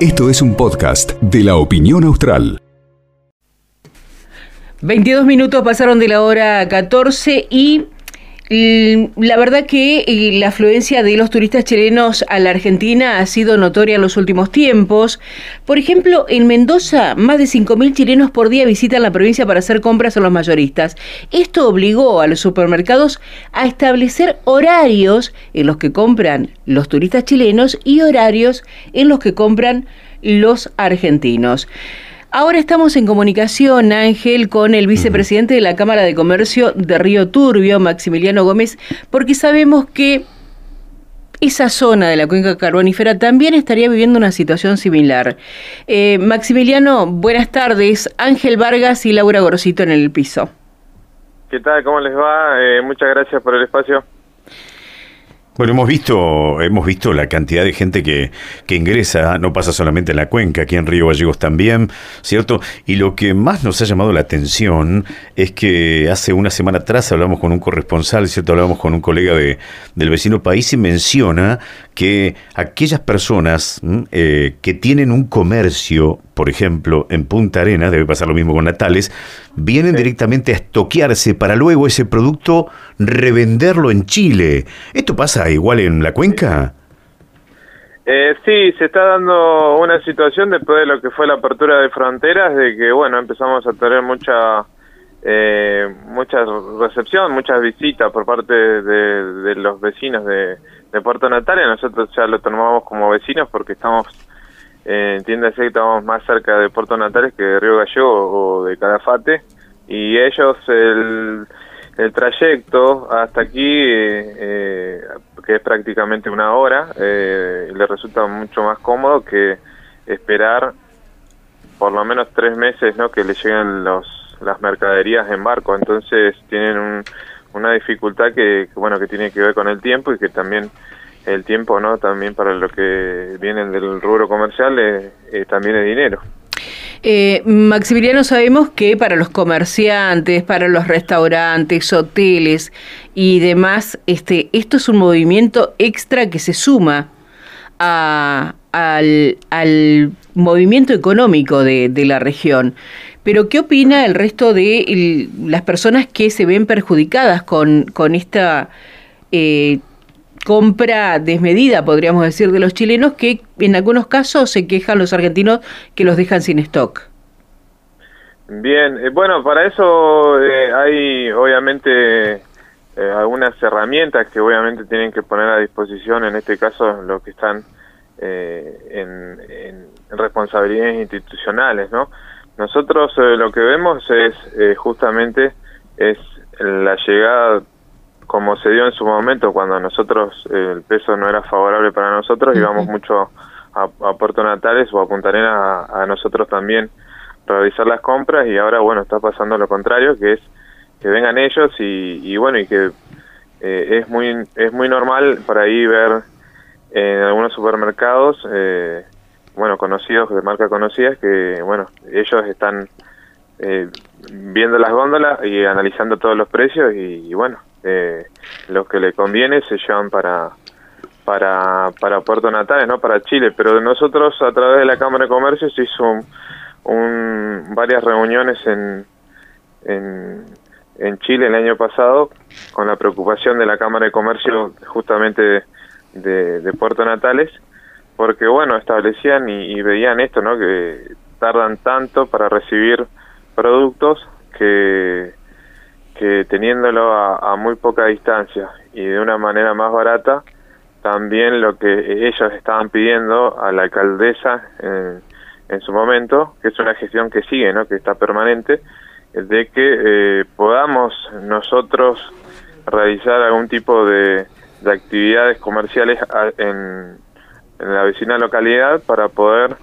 Esto es un podcast de la opinión austral. 22 minutos pasaron de la hora 14 y la verdad que eh, la afluencia de los turistas chilenos a la Argentina ha sido notoria en los últimos tiempos. Por ejemplo, en Mendoza, más de 5.000 chilenos por día visitan la provincia para hacer compras a los mayoristas. Esto obligó a los supermercados a establecer horarios en los que compran los turistas chilenos y horarios en los que compran los argentinos. Ahora estamos en comunicación, Ángel, con el vicepresidente de la Cámara de Comercio de Río Turbio, Maximiliano Gómez, porque sabemos que esa zona de la cuenca carbonífera también estaría viviendo una situación similar. Eh, Maximiliano, buenas tardes. Ángel Vargas y Laura Gorosito en el piso. ¿Qué tal? ¿Cómo les va? Eh, muchas gracias por el espacio. Bueno, hemos visto, hemos visto la cantidad de gente que, que ingresa, no pasa solamente en la cuenca, aquí en Río Gallegos también, ¿cierto? Y lo que más nos ha llamado la atención es que hace una semana atrás hablamos con un corresponsal, ¿cierto? Hablamos con un colega de, del vecino país y menciona que aquellas personas eh, que tienen un comercio, por ejemplo, en Punta Arena, debe pasar lo mismo con Natales, vienen directamente a estoquearse para luego ese producto revenderlo en Chile. ¿Esto pasa igual en la cuenca? Eh, sí, se está dando una situación después de lo que fue la apertura de fronteras, de que, bueno, empezamos a tener mucha eh, mucha recepción, muchas visitas por parte de, los vecinos de, Puerto Natalia. Nosotros ya lo tomamos como vecinos porque estamos, eh, entiéndase que estamos más cerca de Puerto Natales que de Río Gallego o de Calafate. Y ellos, el, el trayecto hasta aquí, eh, que es prácticamente una hora, eh, les resulta mucho más cómodo que esperar por lo menos tres meses ¿no? que le lleguen los las mercaderías en barco, entonces tienen una dificultad que, bueno que tiene que ver con el tiempo y que también el tiempo no también para lo que vienen del rubro comercial eh, eh, también es dinero. Eh, Maximiliano, sabemos que para los comerciantes, para los restaurantes, hoteles y demás, este, esto es un movimiento extra que se suma a, al, movimiento económico de, la región. Pero ¿qué opina el resto de las personas que se ven perjudicadas con, con esta eh, compra desmedida, podríamos decir, de los chilenos que en algunos casos se quejan los argentinos que los dejan sin stock? Bien, eh, bueno, para eso eh, hay obviamente algunas herramientas que obviamente tienen que poner a disposición, en este caso los que están en, en responsabilidades institucionales, ¿no? Nosotros eh, lo que vemos es eh, justamente es la llegada como se dio en su momento cuando nosotros eh, el peso no era favorable para nosotros íbamos mucho a, Puerto Natales o a Punta Arenas a, nosotros también realizar las compras y ahora bueno está pasando lo contrario que es que vengan ellos y, y bueno y que es muy es muy normal por ahí ver en algunos supermercados eh, bueno, conocidos, de marca conocidas, que, bueno, ellos están eh, viendo las góndolas y analizando todos los precios y, bueno, eh, los que le conviene se llevan para para para Puerto Natales, no para Chile, pero nosotros a través de la Cámara de Comercio se hizo un, varias reuniones en, en, en Chile el año pasado con la preocupación de la Cámara de Comercio justamente de, de Puerto Natales porque bueno, establecían y, veían esto, ¿no? Que tardan tanto para recibir productos que, que teniéndolo a, muy poca distancia y de una manera más barata, también lo que ellos estaban pidiendo a la alcaldesa en, en su momento, que es una gestión que sigue, ¿no? Que está permanente, de que eh, podamos nosotros realizar algún tipo de, de actividades comerciales en, en la vecina localidad para poder,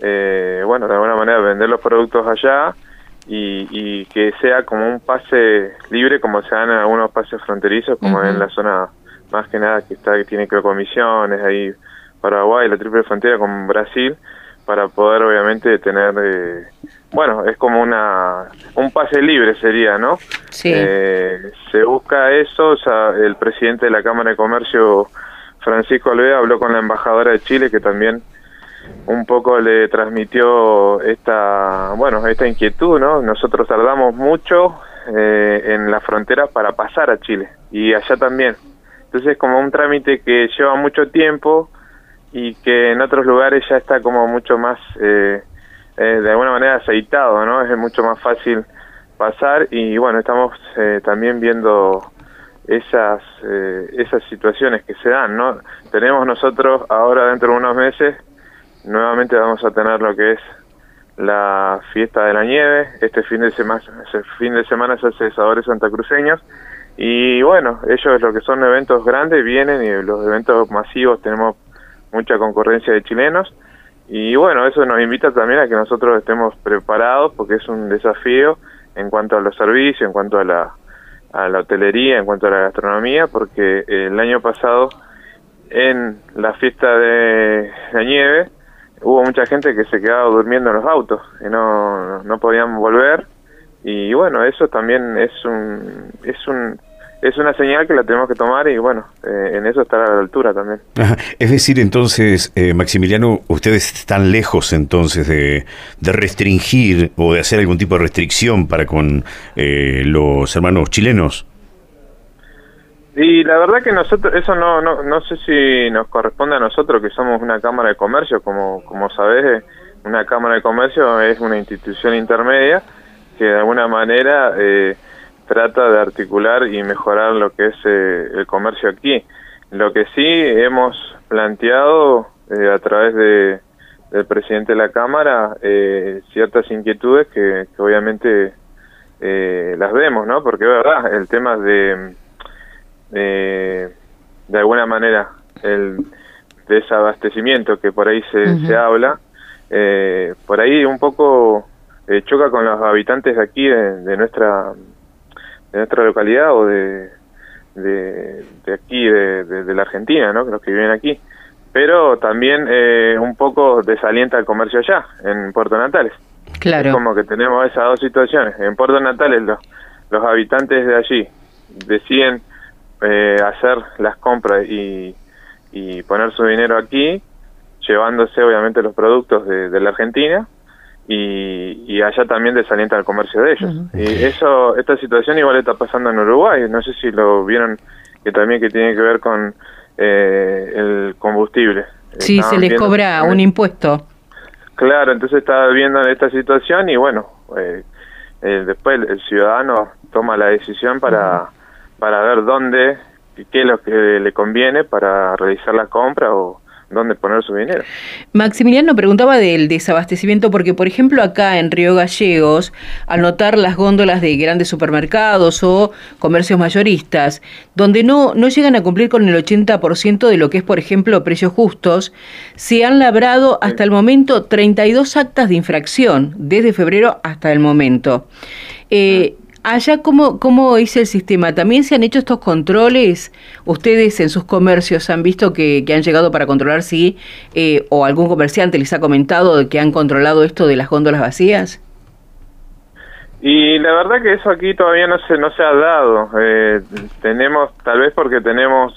eh, bueno, de alguna manera vender los productos allá y, y, que sea como un pase libre como se dan en algunos pases fronterizos, como en la zona más que nada que está que tiene que ver con misiones, ahí Paraguay, la triple frontera con Brasil, para poder obviamente tener, eh, bueno, es como una un pase libre sería, ¿no? Sí. Eh, se busca eso, o sea, el presidente de la Cámara de Comercio Francisco Alvea habló con la embajadora de Chile que también un poco le transmitió esta, bueno, esta inquietud, ¿no? Nosotros tardamos mucho eh, en la frontera para pasar a Chile y allá también. Entonces es como un trámite que lleva mucho tiempo y que en otros lugares ya está como mucho más, eh, eh, de alguna manera aceitado, ¿no? Es mucho más fácil pasar y bueno, estamos también viendo esas esas situaciones que se dan, ¿no? Tenemos nosotros ahora dentro de unos meses nuevamente vamos a tener lo que es la fiesta de la nieve. Este fin de semana, fin de semana Santacruceños. Y bueno, ellos lo que son eventos grandes vienen y los eventos masivos tenemos mucha concurrencia de chilenos. Y bueno, eso nos invita también a que nosotros estemos preparados porque es un desafío en cuanto a los servicios, en cuanto a la, a la hotelería, en cuanto a la gastronomía, porque el año pasado en la fiesta de la nieve hubo mucha gente que se quedaba durmiendo en los autos y no, no podían volver. Y bueno eso también es un es un es una señal que la tenemos que tomar y bueno eh, en eso estar a la altura también. Es decir entonces eh, Maximiliano ustedes están lejos entonces de, de, restringir o de hacer algún tipo de restricción para con eh, los hermanos chilenos y la verdad que nosotros, eso no, no, no sé si nos corresponde a nosotros que somos una Cámara de Comercio, como, como sabés, una Cámara de Comercio es una institución intermedia que de alguna manera eh, trata de articular y mejorar lo que es eh, el comercio aquí. Lo que sí hemos planteado eh, a través de, del presidente de la Cámara ciertas inquietudes que, que obviamente las vemos, ¿no? Porque es verdad, el tema de eh, de alguna manera el desabastecimiento que por ahí se, se habla, eh, por ahí un poco eh, choca con los habitantes de aquí, de, nuestra de nuestra localidad o de, de, aquí, de, de, la Argentina, ¿no? los que viven aquí. Pero también eh, un poco desalienta el comercio allá, en Puerto Natales. Claro. como que tenemos esas dos situaciones. En Puerto Natales los, los habitantes de allí deciden eh, hacer las compras y, y poner su dinero aquí, llevándose obviamente los productos de, de la Argentina y, y, allá también desalienta el comercio de ellos. Y eso, esta situación igual está pasando en Uruguay, no sé si lo vieron que también que tiene que ver con eh, el combustible. Sí, se les cobra un impuesto. Claro, entonces está viendo esta situación y bueno, eh, eh, después el, ciudadano toma la decisión para para ver dónde, qué es lo que le conviene para realizar la compra o dónde poner su dinero. Maximiliano preguntaba del desabastecimiento porque, por ejemplo, acá en Río Gallegos, al notar las góndolas de grandes supermercados o comercios mayoristas, donde no, no llegan a cumplir con el 80% de lo que es, por ejemplo, precios justos, se han labrado hasta el momento 32 actas de infracción, desde febrero hasta el momento. Eh, ah. Allá, ¿cómo, ¿cómo es el sistema? ¿También se han hecho estos controles? ¿Ustedes en sus comercios han visto que, han llegado para controlar si, eh, o algún comerciante les ha comentado que han controlado esto de las góndolas vacías? Y la verdad que eso aquí todavía no se, no se ha dado. Eh, tenemos, tal vez porque tenemos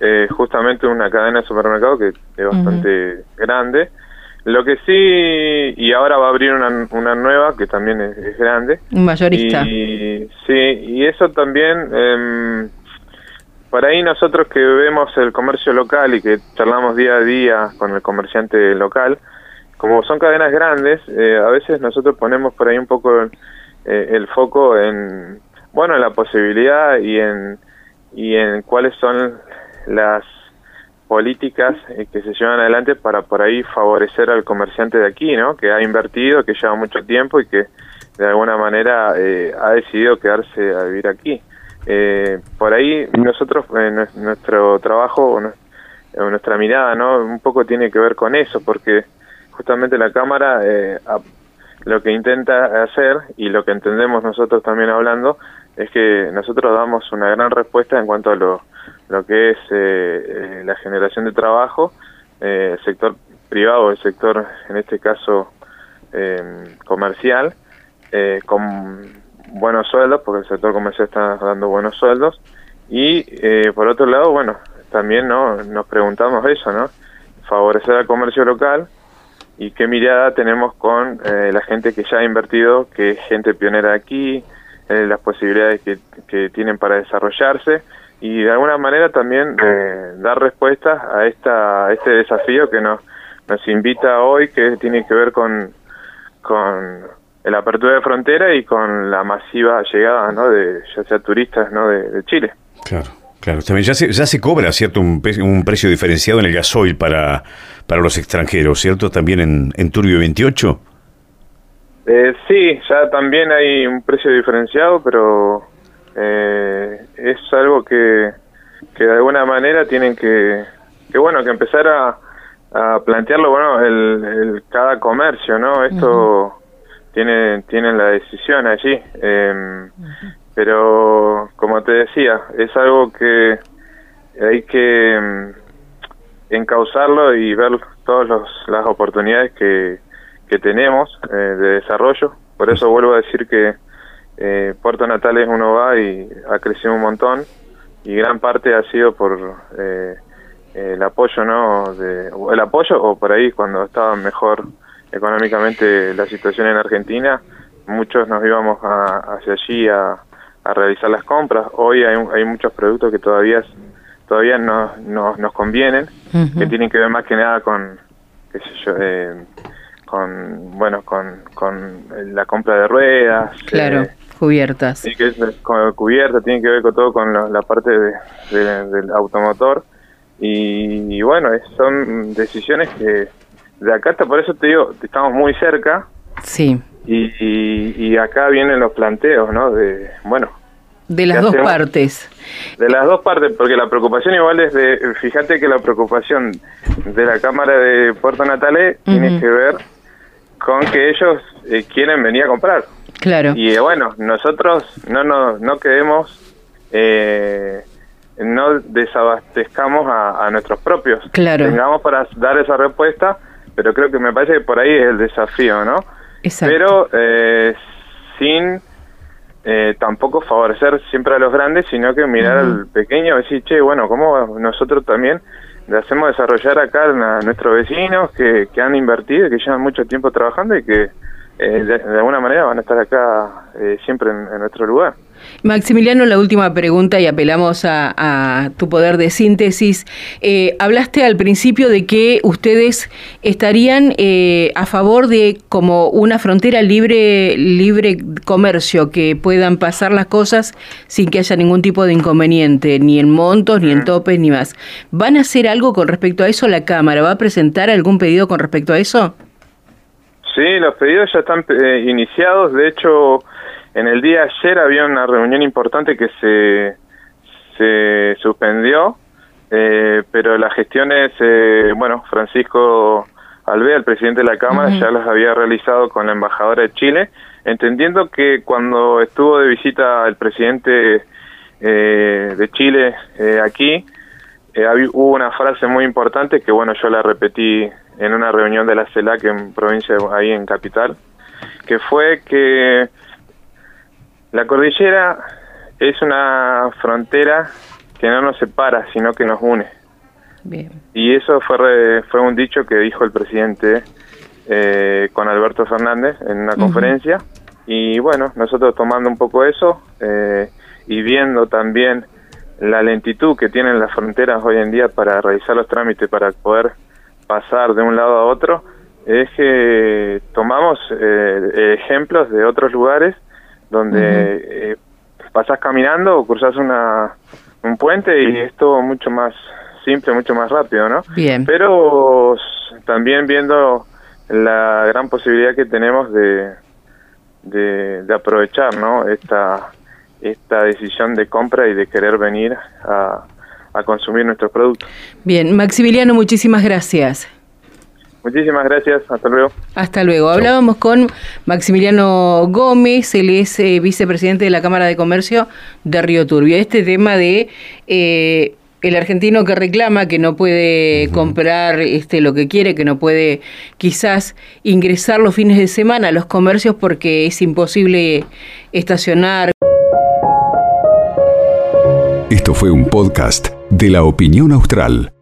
eh, justamente una cadena de supermercado que es bastante grande, lo que sí, y ahora va a abrir una, una nueva que también es, grande. Un mayorista. Y, sí, y eso también, eh, por ahí nosotros que vemos el comercio local y que charlamos día a día con el comerciante local, como son cadenas grandes, eh, a veces nosotros ponemos por ahí un poco eh, el foco en, bueno, en la posibilidad y en, y en cuáles son las políticas eh, que se llevan adelante para por ahí favorecer al comerciante de aquí, ¿no? Que ha invertido, que lleva mucho tiempo y que de alguna manera eh, ha decidido quedarse a vivir aquí. Eh, por ahí nosotros, nuestro trabajo, o nuestra mirada, ¿no? Un poco tiene que ver con eso, porque justamente la Cámara lo que intenta hacer y lo que entendemos nosotros también hablando es que nosotros damos una gran respuesta en cuanto a lo lo que es eh, eh, la generación de trabajo, eh, el sector privado, el sector, en este caso, comercial, con buenos sueldos, porque el sector comercial está dando buenos sueldos, y por otro lado, bueno, también no nos preguntamos eso, ¿no? Favorecer al comercio local y qué mirada tenemos con eh, la gente que ya ha invertido, que es gente pionera aquí, eh, las posibilidades que, que, tienen para desarrollarse y de alguna manera también eh, dar respuestas a, esta, a este desafío que nos, nos invita hoy, que tiene que ver con, con la apertura de frontera y con la masiva llegada ¿no? de ya sea turistas ¿no? de, Chile. Claro. Claro, también ya se, ya se cobra, ¿cierto? Un, un precio diferenciado en el gasoil para, para los extranjeros, ¿cierto? También en, en Turbio 28. Eh, sí, ya también hay un precio diferenciado, pero eh, es algo que, que de alguna manera tienen que, que bueno, que empezar a, a plantearlo, bueno, el, cada comercio, ¿no? Esto tiene, tienen la decisión allí, eh, pero como te decía, es algo que hay que em, encauzarlo y ver todas las oportunidades que, que tenemos eh, de desarrollo. Por eso vuelvo a decir que eh, Puerto Natales uno va y ha crecido un montón y gran parte ha sido por eh, el apoyo, ¿no? De, el apoyo o por ahí cuando estaba mejor económicamente la situación en Argentina, muchos nos íbamos hacia allí a, a, realizar las compras. Hoy hay, hay muchos productos que todavía todavía no, nos convienen, que tienen que ver más que nada con, qué sé yo, eh, con, bueno, con, con la compra de ruedas. Claro, eh, cubiertas. Sí, que es con cubierta, tiene que ver con todo con la, parte de, del automotor. Y, bueno, son decisiones que de acá hasta por eso te digo, estamos muy cerca. Sí. Y, y, acá vienen los planteos, ¿no? De, bueno, de las dos partes. De las dos partes, porque la preocupación igual es de, fíjate que la preocupación de la Cámara de Puerto Natale tiene que ver con que ellos eh, quieren venir a comprar. Claro. Y eh, bueno, nosotros no no, no quedemos, eh, no desabastezcamos a, nuestros propios. Claro. Tengamos para dar esa respuesta, pero creo que me parece que por ahí es el desafío, ¿no? Exacto. Pero sin eh, tampoco favorecer siempre a los grandes, sino que mirar al pequeño y decir, che, bueno, ¿cómo nosotros también le hacemos desarrollar acá a nuestros vecinos que, que han invertido, que llevan mucho tiempo trabajando y que eh, de, alguna manera van a estar acá eh, siempre en, nuestro lugar. Maximiliano, la última pregunta y apelamos a, tu poder de síntesis. Eh, hablaste al principio de que ustedes estarían a favor de como una frontera libre, libre comercio, que puedan pasar las cosas sin que haya ningún tipo de inconveniente, ni en montos, ni en topes, ni más. ¿Van a hacer algo con respecto a eso la Cámara? ¿Va a presentar algún pedido con respecto a eso? Sí, los pedidos ya están eh, iniciados. De hecho, en el día de ayer había una reunión importante que se, se suspendió, eh, pero las gestiones, eh, bueno, Francisco Alvea, el presidente de la Cámara, ya las había realizado con la embajadora de Chile, entendiendo que cuando estuvo de visita el presidente de Chile aquí, hubo una frase muy importante que, bueno, yo la repetí en una reunión de la CELAC en provincia, ahí en Capital, que fue que la cordillera es una frontera que no nos separa, sino que nos une. Y eso fue, fue un dicho que dijo el presidente eh, con Alberto Fernández en una conferencia. Y bueno, nosotros tomando un poco eso eh, y viendo también la lentitud que tienen las fronteras hoy en día para realizar los trámites, para poder pasar de un lado a otro es que tomamos eh, ejemplos de otros lugares donde eh, pasas caminando o cruzas una, un puente y es todo mucho más simple, mucho más rápido, ¿no? Bien. Pero también viendo la gran posibilidad que tenemos de, de, aprovechar, ¿no? Esta, esta decisión de compra y de querer venir a, a consumir nuestros productos. Bien, Maximiliano, muchísimas gracias. Muchísimas gracias, hasta luego. Hasta luego. Hablábamos con Maximiliano Gómez, él es eh, vicepresidente de la Cámara de Comercio de Río Turbio. Este tema de eh, el argentino que reclama que no puede comprar este lo que quiere, que no puede quizás ingresar los fines de semana a los comercios porque es imposible estacionar. Esto fue un podcast de la opinión austral.